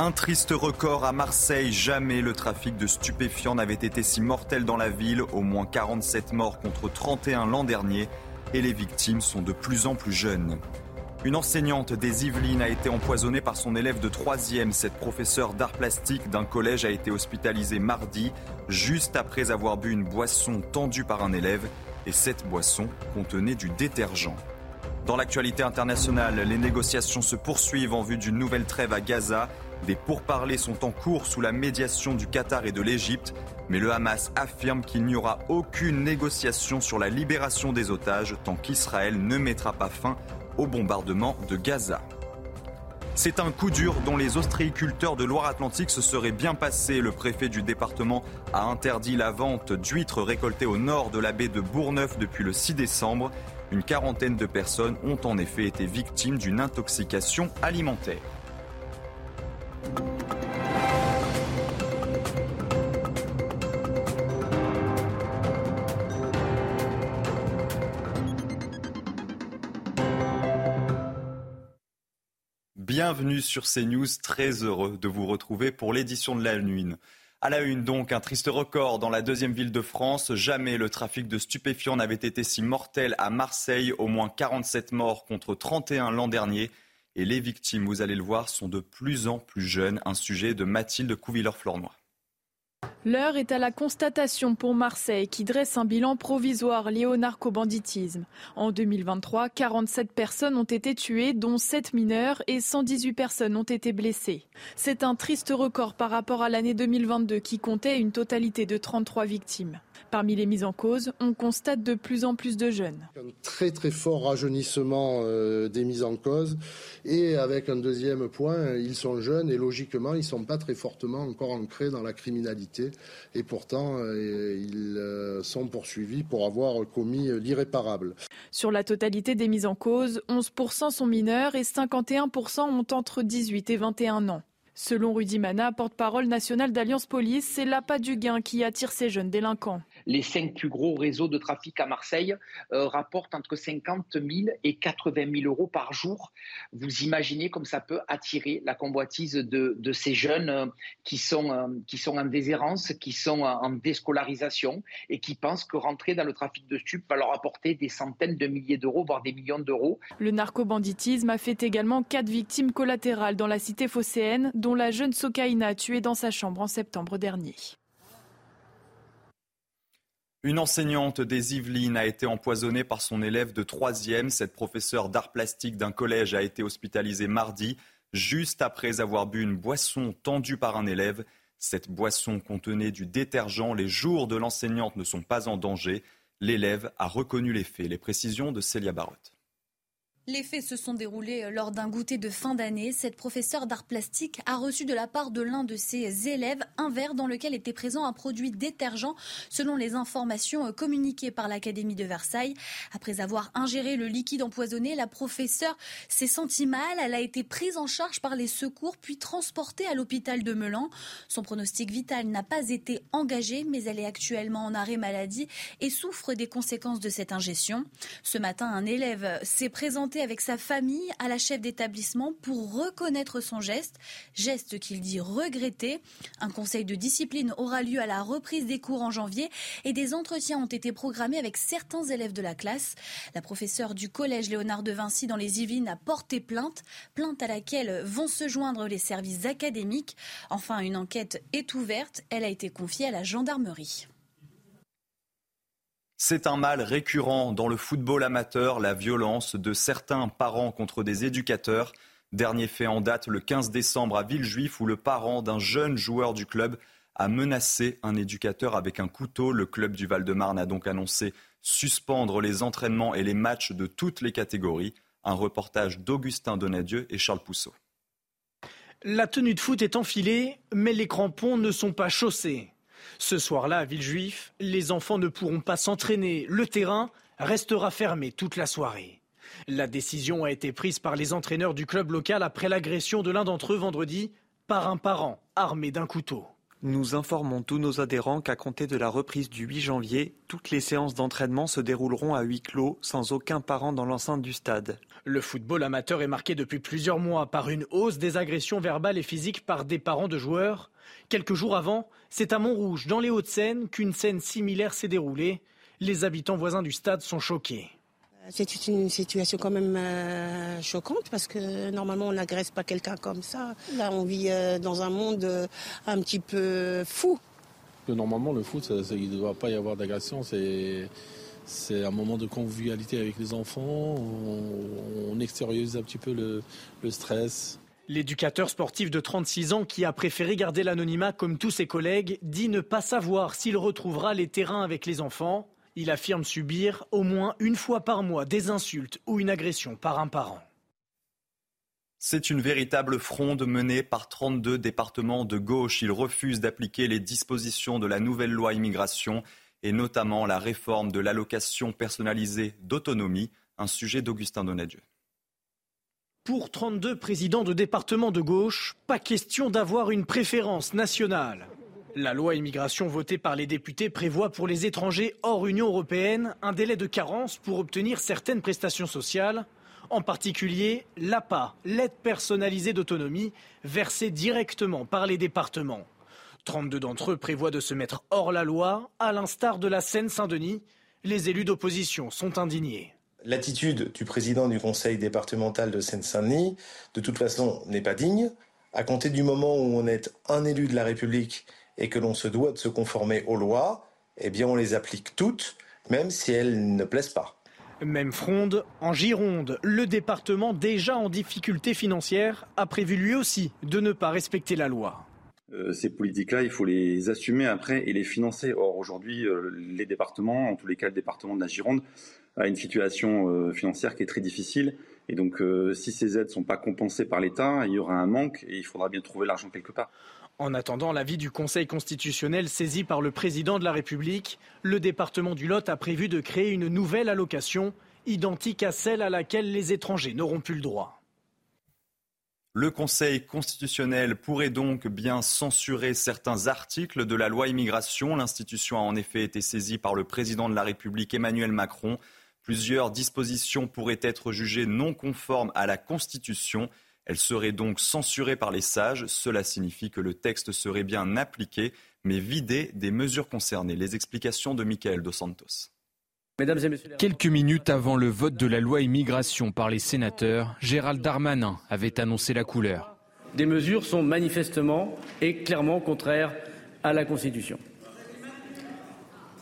Un triste record à Marseille. Jamais le trafic de stupéfiants n'avait été si mortel dans la ville. Au moins 47 morts contre 31 l'an dernier. Et les victimes sont de plus en plus jeunes. Une enseignante des Yvelines a été empoisonnée par son élève de 3e. Cette professeure d'art plastique d'un collège a été hospitalisée mardi, juste après avoir bu une boisson tendue par un élève. Et cette boisson contenait du détergent. Dans l'actualité internationale, les négociations se poursuivent en vue d'une nouvelle trêve à Gaza. Des pourparlers sont en cours sous la médiation du Qatar et de l'Égypte, mais le Hamas affirme qu'il n'y aura aucune négociation sur la libération des otages tant qu'Israël ne mettra pas fin au bombardement de Gaza. C'est un coup dur dont les ostréiculteurs de Loire-Atlantique se seraient bien passés. Le préfet du département a interdit la vente d'huîtres récoltées au nord de la baie de Bourgneuf depuis le 6 décembre. Une quarantaine de personnes ont en effet été victimes d'une intoxication alimentaire. Bienvenue sur CNews, très heureux de vous retrouver pour l'édition de la nuit. À la une donc, un triste record dans la deuxième ville de France. Jamais le trafic de stupéfiants n'avait été si mortel à Marseille. Au moins 47 morts contre 31 l'an dernier. Et les victimes, vous allez le voir, sont de plus en plus jeunes. Un sujet de Mathilde Couvilleur-Flornois. L'heure est à la constatation pour Marseille qui dresse un bilan provisoire lié au narcobanditisme. En 2023, 47 personnes ont été tuées, dont 7 mineurs et 118 personnes ont été blessées. C'est un triste record par rapport à l'année 2022 qui comptait une totalité de 33 victimes. Parmi les mises en cause, on constate de plus en plus de jeunes. Un très très fort rajeunissement euh, des mises en cause et avec un deuxième point, ils sont jeunes et logiquement ils ne sont pas très fortement encore ancrés dans la criminalité et pourtant euh, ils euh, sont poursuivis pour avoir commis l'irréparable. Sur la totalité des mises en cause, 11% sont mineurs et 51% ont entre 18 et 21 ans. Selon Rudy Mana, porte-parole national d'Alliance Police, c'est l'appât du gain qui attire ces jeunes délinquants les cinq plus gros réseaux de trafic à Marseille euh, rapportent entre 50 000 et 80 000 euros par jour. Vous imaginez comme ça peut attirer la convoitise de, ces jeunes euh, qui, sont, euh, qui sont en déshérence, qui sont en déscolarisation et qui pensent que rentrer dans le trafic de stupes va leur apporter des centaines de milliers d'euros, voire des millions d'euros. Le narcobanditisme a fait également quatre victimes collatérales dans la cité phocéenne, dont la jeune Sokaina tuée dans sa chambre en septembre dernier. Une enseignante des Yvelines a été empoisonnée par son élève de 3e. Cette professeure d'art plastique d'un collège a été hospitalisée mardi, juste après avoir bu une boisson tendue par un élève. Cette boisson contenait du détergent. Les jours de l'enseignante ne sont pas en danger. L'élève a reconnu les faits. Les précisions de Célia Barotte. Les faits se sont déroulés lors d'un goûter de fin d'année. Cette professeure d'art plastique a reçu de la part de l'un de ses élèves un verre dans lequel était présent un produit détergent, selon les informations communiquées par l'Académie de Versailles. Après avoir ingéré le liquide empoisonné, la professeure s'est sentie mal. Elle a été prise en charge par les secours, puis transportée à l'hôpital de Melan. Son pronostic vital n'a pas été engagé, mais elle est actuellement en arrêt maladie et souffre des conséquences de cette ingestion. Ce matin, un élève s'est présenté avec sa famille à la chef d'établissement pour reconnaître son geste, geste qu'il dit regretter. Un conseil de discipline aura lieu à la reprise des cours en janvier et des entretiens ont été programmés avec certains élèves de la classe. La professeure du collège Léonard de Vinci dans les Yvelines a porté plainte, plainte à laquelle vont se joindre les services académiques. Enfin, une enquête est ouverte, elle a été confiée à la gendarmerie. C'est un mal récurrent dans le football amateur, la violence de certains parents contre des éducateurs. Dernier fait en date le 15 décembre à Villejuif où le parent d'un jeune joueur du club a menacé un éducateur avec un couteau. Le club du Val-de-Marne a donc annoncé suspendre les entraînements et les matchs de toutes les catégories. Un reportage d'Augustin Donadieu et Charles Pousseau. La tenue de foot est enfilée, mais les crampons ne sont pas chaussés. Ce soir-là, à Villejuif, les enfants ne pourront pas s'entraîner. Le terrain restera fermé toute la soirée. La décision a été prise par les entraîneurs du club local après l'agression de l'un d'entre eux vendredi par un parent armé d'un couteau. Nous informons tous nos adhérents qu'à compter de la reprise du 8 janvier, toutes les séances d'entraînement se dérouleront à huis clos, sans aucun parent dans l'enceinte du stade. Le football amateur est marqué depuis plusieurs mois par une hausse des agressions verbales et physiques par des parents de joueurs. Quelques jours avant, c'est à Montrouge, dans les Hauts-de-Seine, qu'une scène similaire s'est déroulée. Les habitants voisins du stade sont choqués. C'est une situation quand même euh, choquante parce que normalement on n'agresse pas quelqu'un comme ça. Là on vit euh, dans un monde euh, un petit peu fou. Normalement le foot, il ne doit pas y avoir d'agression. C'est un moment de convivialité avec les enfants. On, extériorise un petit peu le, le stress. L'éducateur sportif de 36 ans qui a préféré garder l'anonymat comme tous ses collègues dit ne pas savoir s'il retrouvera les terrains avec les enfants. Il affirme subir au moins une fois par mois des insultes ou une agression par un parent. C'est une véritable fronde menée par 32 départements de gauche. Ils refusent d'appliquer les dispositions de la nouvelle loi immigration et notamment la réforme de l'allocation personnalisée d'autonomie, un sujet d'Augustin Donadieu. Pour 32 présidents de départements de gauche, pas question d'avoir une préférence nationale. La loi immigration votée par les députés prévoit pour les étrangers hors Union européenne un délai de carence pour obtenir certaines prestations sociales, en particulier l'APA, l'aide personnalisée d'autonomie, versée directement par les départements. 32 d'entre eux prévoient de se mettre hors la loi, à l'instar de la Seine-Saint-Denis. Les élus d'opposition sont indignés. L'attitude du président du conseil départemental de Seine-Saint-Denis, de toute façon, n'est pas digne. À compter du moment où on est un élu de la République et que l'on se doit de se conformer aux lois, eh bien on les applique toutes, même si elles ne plaisent pas. Même fronde, en Gironde, le département déjà en difficulté financière a prévu lui aussi de ne pas respecter la loi. Euh, ces politiques-là, il faut les assumer après et les financer. Or, aujourd'hui, euh, les départements, en tous les cas le département de la Gironde, a une situation euh, financière qui est très difficile. Et donc, si ces aides ne sont pas compensées par l'État, il y aura un manque et il faudra bien trouver l'argent quelque part. En attendant l'avis du Conseil constitutionnel saisi par le président de la République, le département du Lot a prévu de créer une nouvelle allocation identique à celle à laquelle les étrangers n'auront plus le droit. Le Conseil constitutionnel pourrait donc bien censurer certains articles de la loi immigration. L'institution a en effet été saisie par le président de la République Emmanuel Macron. Plusieurs dispositions pourraient être jugées non conformes à la Constitution. Elle serait donc censurée par les sages. Cela signifie que le texte serait bien appliqué, mais vidé des mesures concernées. Les explications de Michael Dos Santos. Quelques minutes avant le vote de la loi immigration par les sénateurs, Gérald Darmanin avait annoncé la couleur. Des mesures sont manifestement et clairement contraires à la Constitution.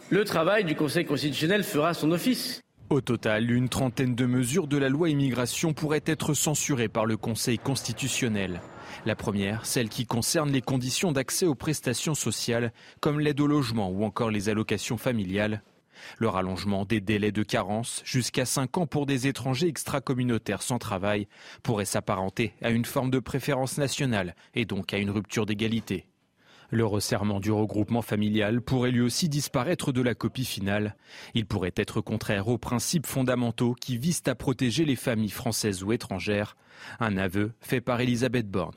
Le travail du Conseil constitutionnel fera son office. Au total, une trentaine de mesures de la loi immigration pourraient être censurées par le Conseil constitutionnel. La première, celle qui concerne les conditions d'accès aux prestations sociales, comme l'aide au logement ou encore les allocations familiales. Le rallongement des délais de carence, jusqu'à 5 ans pour des étrangers extracommunautaires sans travail, pourrait s'apparenter à une forme de préférence nationale et donc à une rupture d'égalité. Le resserrement du regroupement familial pourrait lui aussi disparaître de la copie finale. Il pourrait être contraire aux principes fondamentaux qui visent à protéger les familles françaises ou étrangères. Un aveu fait par Elisabeth Borne.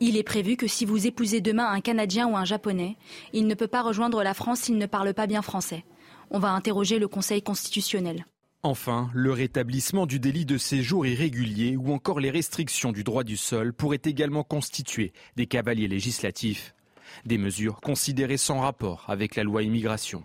Il est prévu que si vous épousez demain un Canadien ou un Japonais, il ne peut pas rejoindre la France s'il ne parle pas bien français. On va interroger le Conseil constitutionnel. Enfin, le rétablissement du délit de séjour irrégulier ou encore les restrictions du droit du sol pourraient également constituer des cavaliers législatifs des mesures considérées sans rapport avec la loi immigration.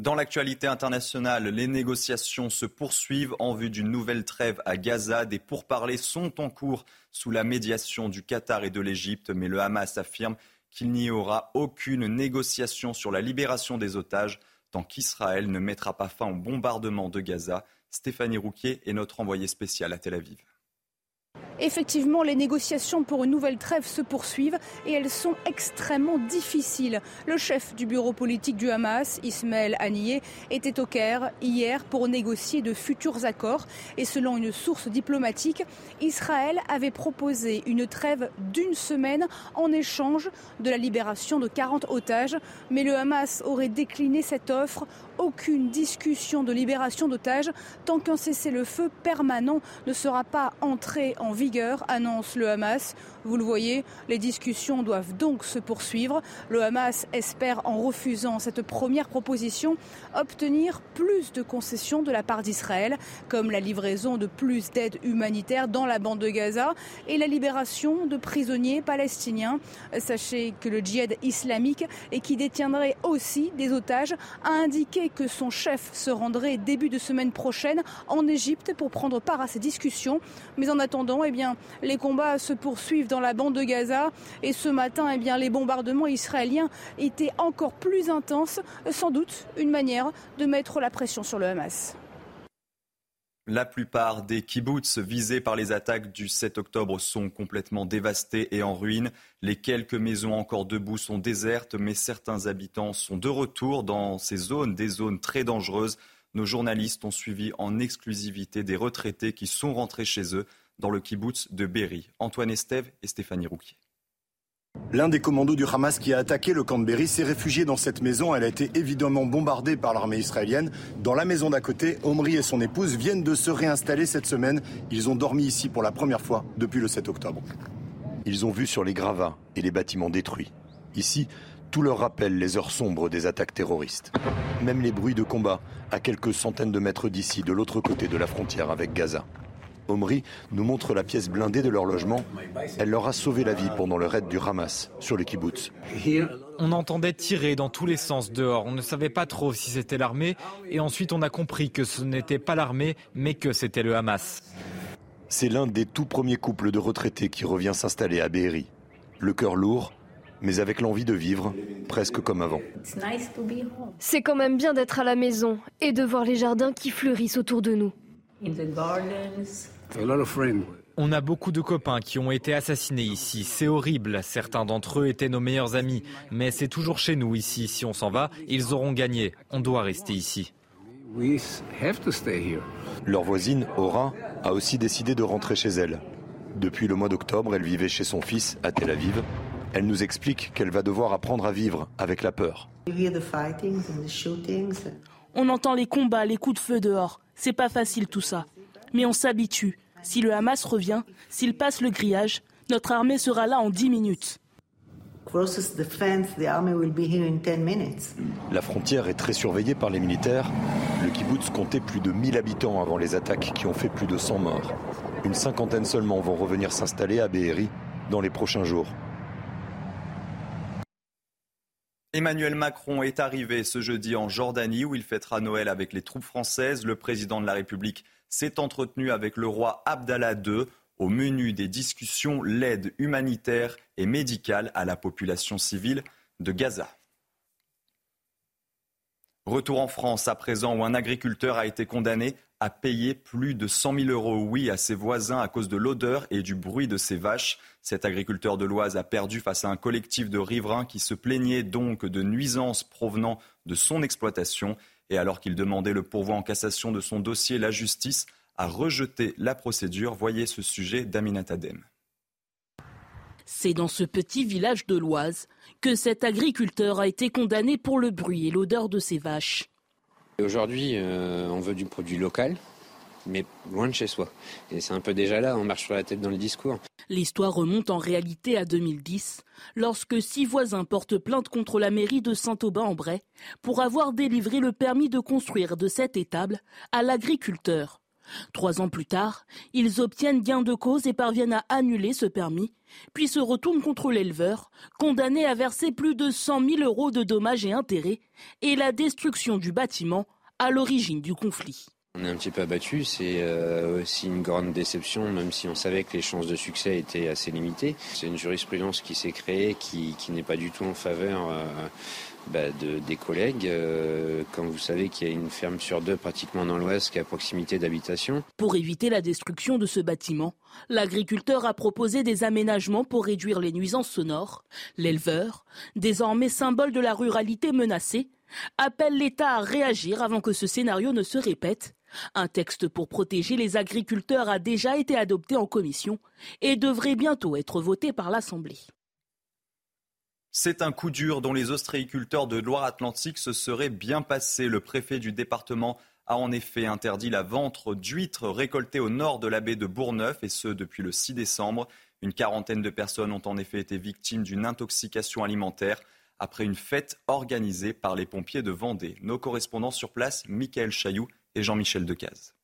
Dans l'actualité internationale, les négociations se poursuivent en vue d'une nouvelle trêve à Gaza. Des pourparlers sont en cours sous la médiation du Qatar et de l'Égypte, mais le Hamas affirme qu'il n'y aura aucune négociation sur la libération des otages tant qu'Israël ne mettra pas fin au bombardement de Gaza. Stéphanie Rouquier est notre envoyée spéciale à Tel Aviv. Effectivement, les négociations pour une nouvelle trêve se poursuivent et elles sont extrêmement difficiles. Le chef du bureau politique du Hamas, Ismaël Haniyeh, était au Caire hier pour négocier de futurs accords. Et selon une source diplomatique, Israël avait proposé une trêve d'une semaine en échange de la libération de 40 otages. Mais le Hamas aurait décliné cette offre aucune discussion de libération d'otages tant qu'un cessez-le-feu permanent ne sera pas entré en vigueur, annonce le Hamas. Vous le voyez, les discussions doivent donc se poursuivre. Le Hamas espère, en refusant cette première proposition, obtenir plus de concessions de la part d'Israël, comme la livraison de plus d'aide humanitaire dans la bande de Gaza et la libération de prisonniers palestiniens. Sachez que le djihad islamique, et qui détiendrait aussi des otages, a indiqué que son chef se rendrait début de semaine prochaine en Égypte pour prendre part à ces discussions. Mais en attendant, eh les combats se poursuivent dans la bande de Gaza. Et ce matin, eh les bombardements israéliens étaient encore plus intenses, sans doute une manière de mettre la pression sur le Hamas. La plupart des kibbutz visés par les attaques du 7 octobre sont complètement dévastés et en ruine. Les quelques maisons encore debout sont désertes, mais certains habitants sont de retour dans ces zones, des zones très dangereuses. Nos journalistes ont suivi en exclusivité des retraités qui sont rentrés chez eux dans le kibbutz de Berry. Antoine Estève et Stéphanie Rouquier. L'un des commandos du Hamas qui a attaqué le camp de Berry s'est réfugié dans cette maison. Elle a été évidemment bombardée par l'armée israélienne. Dans la maison d'à côté, Omri et son épouse viennent de se réinstaller cette semaine. Ils ont dormi ici pour la première fois depuis le 7 octobre. Ils ont vu sur les gravats et les bâtiments détruits. Ici, tout leur rappelle les heures sombres des attaques terroristes. Même les bruits de combat à quelques centaines de mètres d'ici, de l'autre côté de la frontière avec Gaza. Omri nous montre la pièce blindée de leur logement. Elle leur a sauvé la vie pendant le raid du Hamas sur le kibbutz. On entendait tirer dans tous les sens dehors. On ne savait pas trop si c'était l'armée. Et ensuite, on a compris que ce n'était pas l'armée, mais que c'était le Hamas. C'est l'un des tout premiers couples de retraités qui revient s'installer à Be'eri. Le cœur lourd, mais avec l'envie de vivre, presque comme avant. C'est quand même bien d'être à la maison et de voir les jardins qui fleurissent autour de nous. On a beaucoup de copains qui ont été assassinés ici. C'est horrible. Certains d'entre eux étaient nos meilleurs amis. Mais c'est toujours chez nous ici. Si on s'en va, ils auront gagné. On doit rester ici. Leur voisine, Aura, a aussi décidé de rentrer chez elle. Depuis le mois d'octobre, elle vivait chez son fils à Tel Aviv. Elle nous explique qu'elle va devoir apprendre à vivre avec la peur. On entend les combats, les coups de feu dehors. C'est pas facile tout ça. Mais on s'habitue. Si le Hamas revient, s'il passe le grillage, notre armée sera là en 10 minutes. La frontière est très surveillée par les militaires. Le kibbutz comptait plus de 1000 habitants avant les attaques qui ont fait plus de 100 morts. Une cinquantaine seulement vont revenir s'installer à Be'eri dans les prochains jours. Emmanuel Macron est arrivé ce jeudi en Jordanie où il fêtera Noël avec les troupes françaises. Le président de la République s'est entretenu avec le roi Abdallah II. Au menu des discussions, l'aide humanitaire et médicale à la population civile de Gaza. Retour en France à présent où un agriculteur a été condamné à payer plus de 100 000 euros, oui, à ses voisins à cause de l'odeur et du bruit de ses vaches. Cet agriculteur de l'Oise a perdu face à un collectif de riverains qui se plaignait donc de nuisances provenant de son exploitation. Et alors qu'il demandait le pourvoi en cassation de son dossier, la justice a rejeté la procédure. Voyez ce sujet d'Aminat Adem. C'est dans ce petit village de l'Oise que cet agriculteur a été condamné pour le bruit et l'odeur de ses vaches. Aujourd'hui, euh, on veut du produit local, mais loin de chez soi. Et c'est un peu déjà là, on marche sur la tête dans le discours. L'histoire remonte en réalité à 2010, lorsque six voisins portent plainte contre la mairie de Saint-Aubin-en-Bray pour avoir délivré le permis de construire de cette étable à l'agriculteur. Trois ans plus tard, ils obtiennent gain de cause et parviennent à annuler ce permis, puis se retournent contre l'éleveur, condamné à verser plus de 100 000 euros de dommages et intérêts, et la destruction du bâtiment à l'origine du conflit. On est un petit peu abattu, c'est euh, aussi une grande déception, même si on savait que les chances de succès étaient assez limitées. C'est une jurisprudence qui s'est créée, qui, n'est pas du tout en faveur euh, bah, de, des collègues. Euh, comme vous savez qu'il y a une ferme sur deux pratiquement dans l'Ouest qui est à proximité d'habitation. Pour éviter la destruction de ce bâtiment, l'agriculteur a proposé des aménagements pour réduire les nuisances sonores. L'éleveur, désormais symbole de la ruralité menacée, appelle l'État à réagir avant que ce scénario ne se répète un texte pour protéger les agriculteurs a déjà été adopté en commission et devrait bientôt être voté par l'Assemblée. C'est un coup dur dont les ostréiculteurs de Loire-Atlantique se seraient bien passés. Le préfet du département a en effet interdit la vente d'huîtres récoltées au nord de la baie de Bourgneuf, et ce depuis le 6 décembre. Une quarantaine de personnes ont en effet été victimes d'une intoxication alimentaire après une fête organisée par les pompiers de Vendée. Nos correspondants sur place, Michael Chailloux et Jean-Michel Decaze.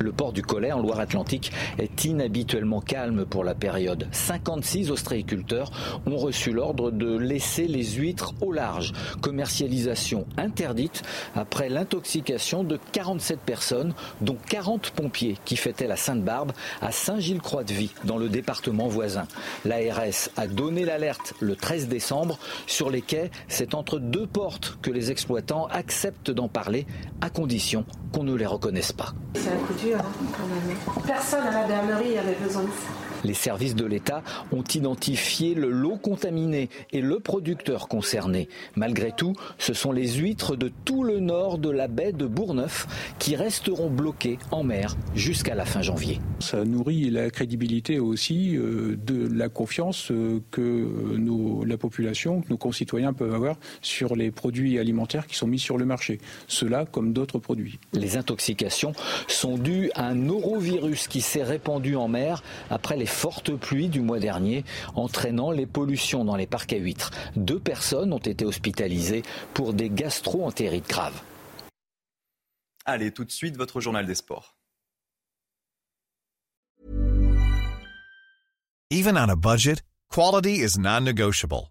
Le port du Collet en Loire-Atlantique est inhabituellement calme pour la période. 56 ostréiculteurs ont reçu l'ordre de laisser les huîtres au large. Commercialisation interdite après l'intoxication de 47 personnes, dont 40 pompiers qui fêtaient la Sainte-Barbe à Saint-Gilles-Croix-de-Vie, dans le département voisin. L'ARS a donné l'alerte le 13 décembre. Sur les quais, c'est entre deux portes que les exploitants acceptent d'en parler, à condition qu'on ne les reconnaisse pas. C'est un coup dur, hein, Personne à la bernerie avait besoin de ça. Les services de l'État ont identifié le lot contaminé et le producteur concerné. Malgré tout, ce sont les huîtres de tout le nord de la baie de Bourgneuf qui resteront bloquées en mer jusqu'à la fin janvier. Ça nourrit la crédibilité aussi euh, de la confiance euh, que la population, que nos concitoyens peuvent avoir sur les produits alimentaires qui sont mis sur le marché. Cela comme d'autres produits. Les intoxications sont dues à un norovirus qui s'est répandu en mer après les fortes pluies du mois dernier, entraînant les pollutions dans les parcs à huîtres. Deux personnes ont été hospitalisées pour des gastro-entérites graves. Allez, tout de suite, votre journal des sports. Even on a budget, quality is non-negotiable.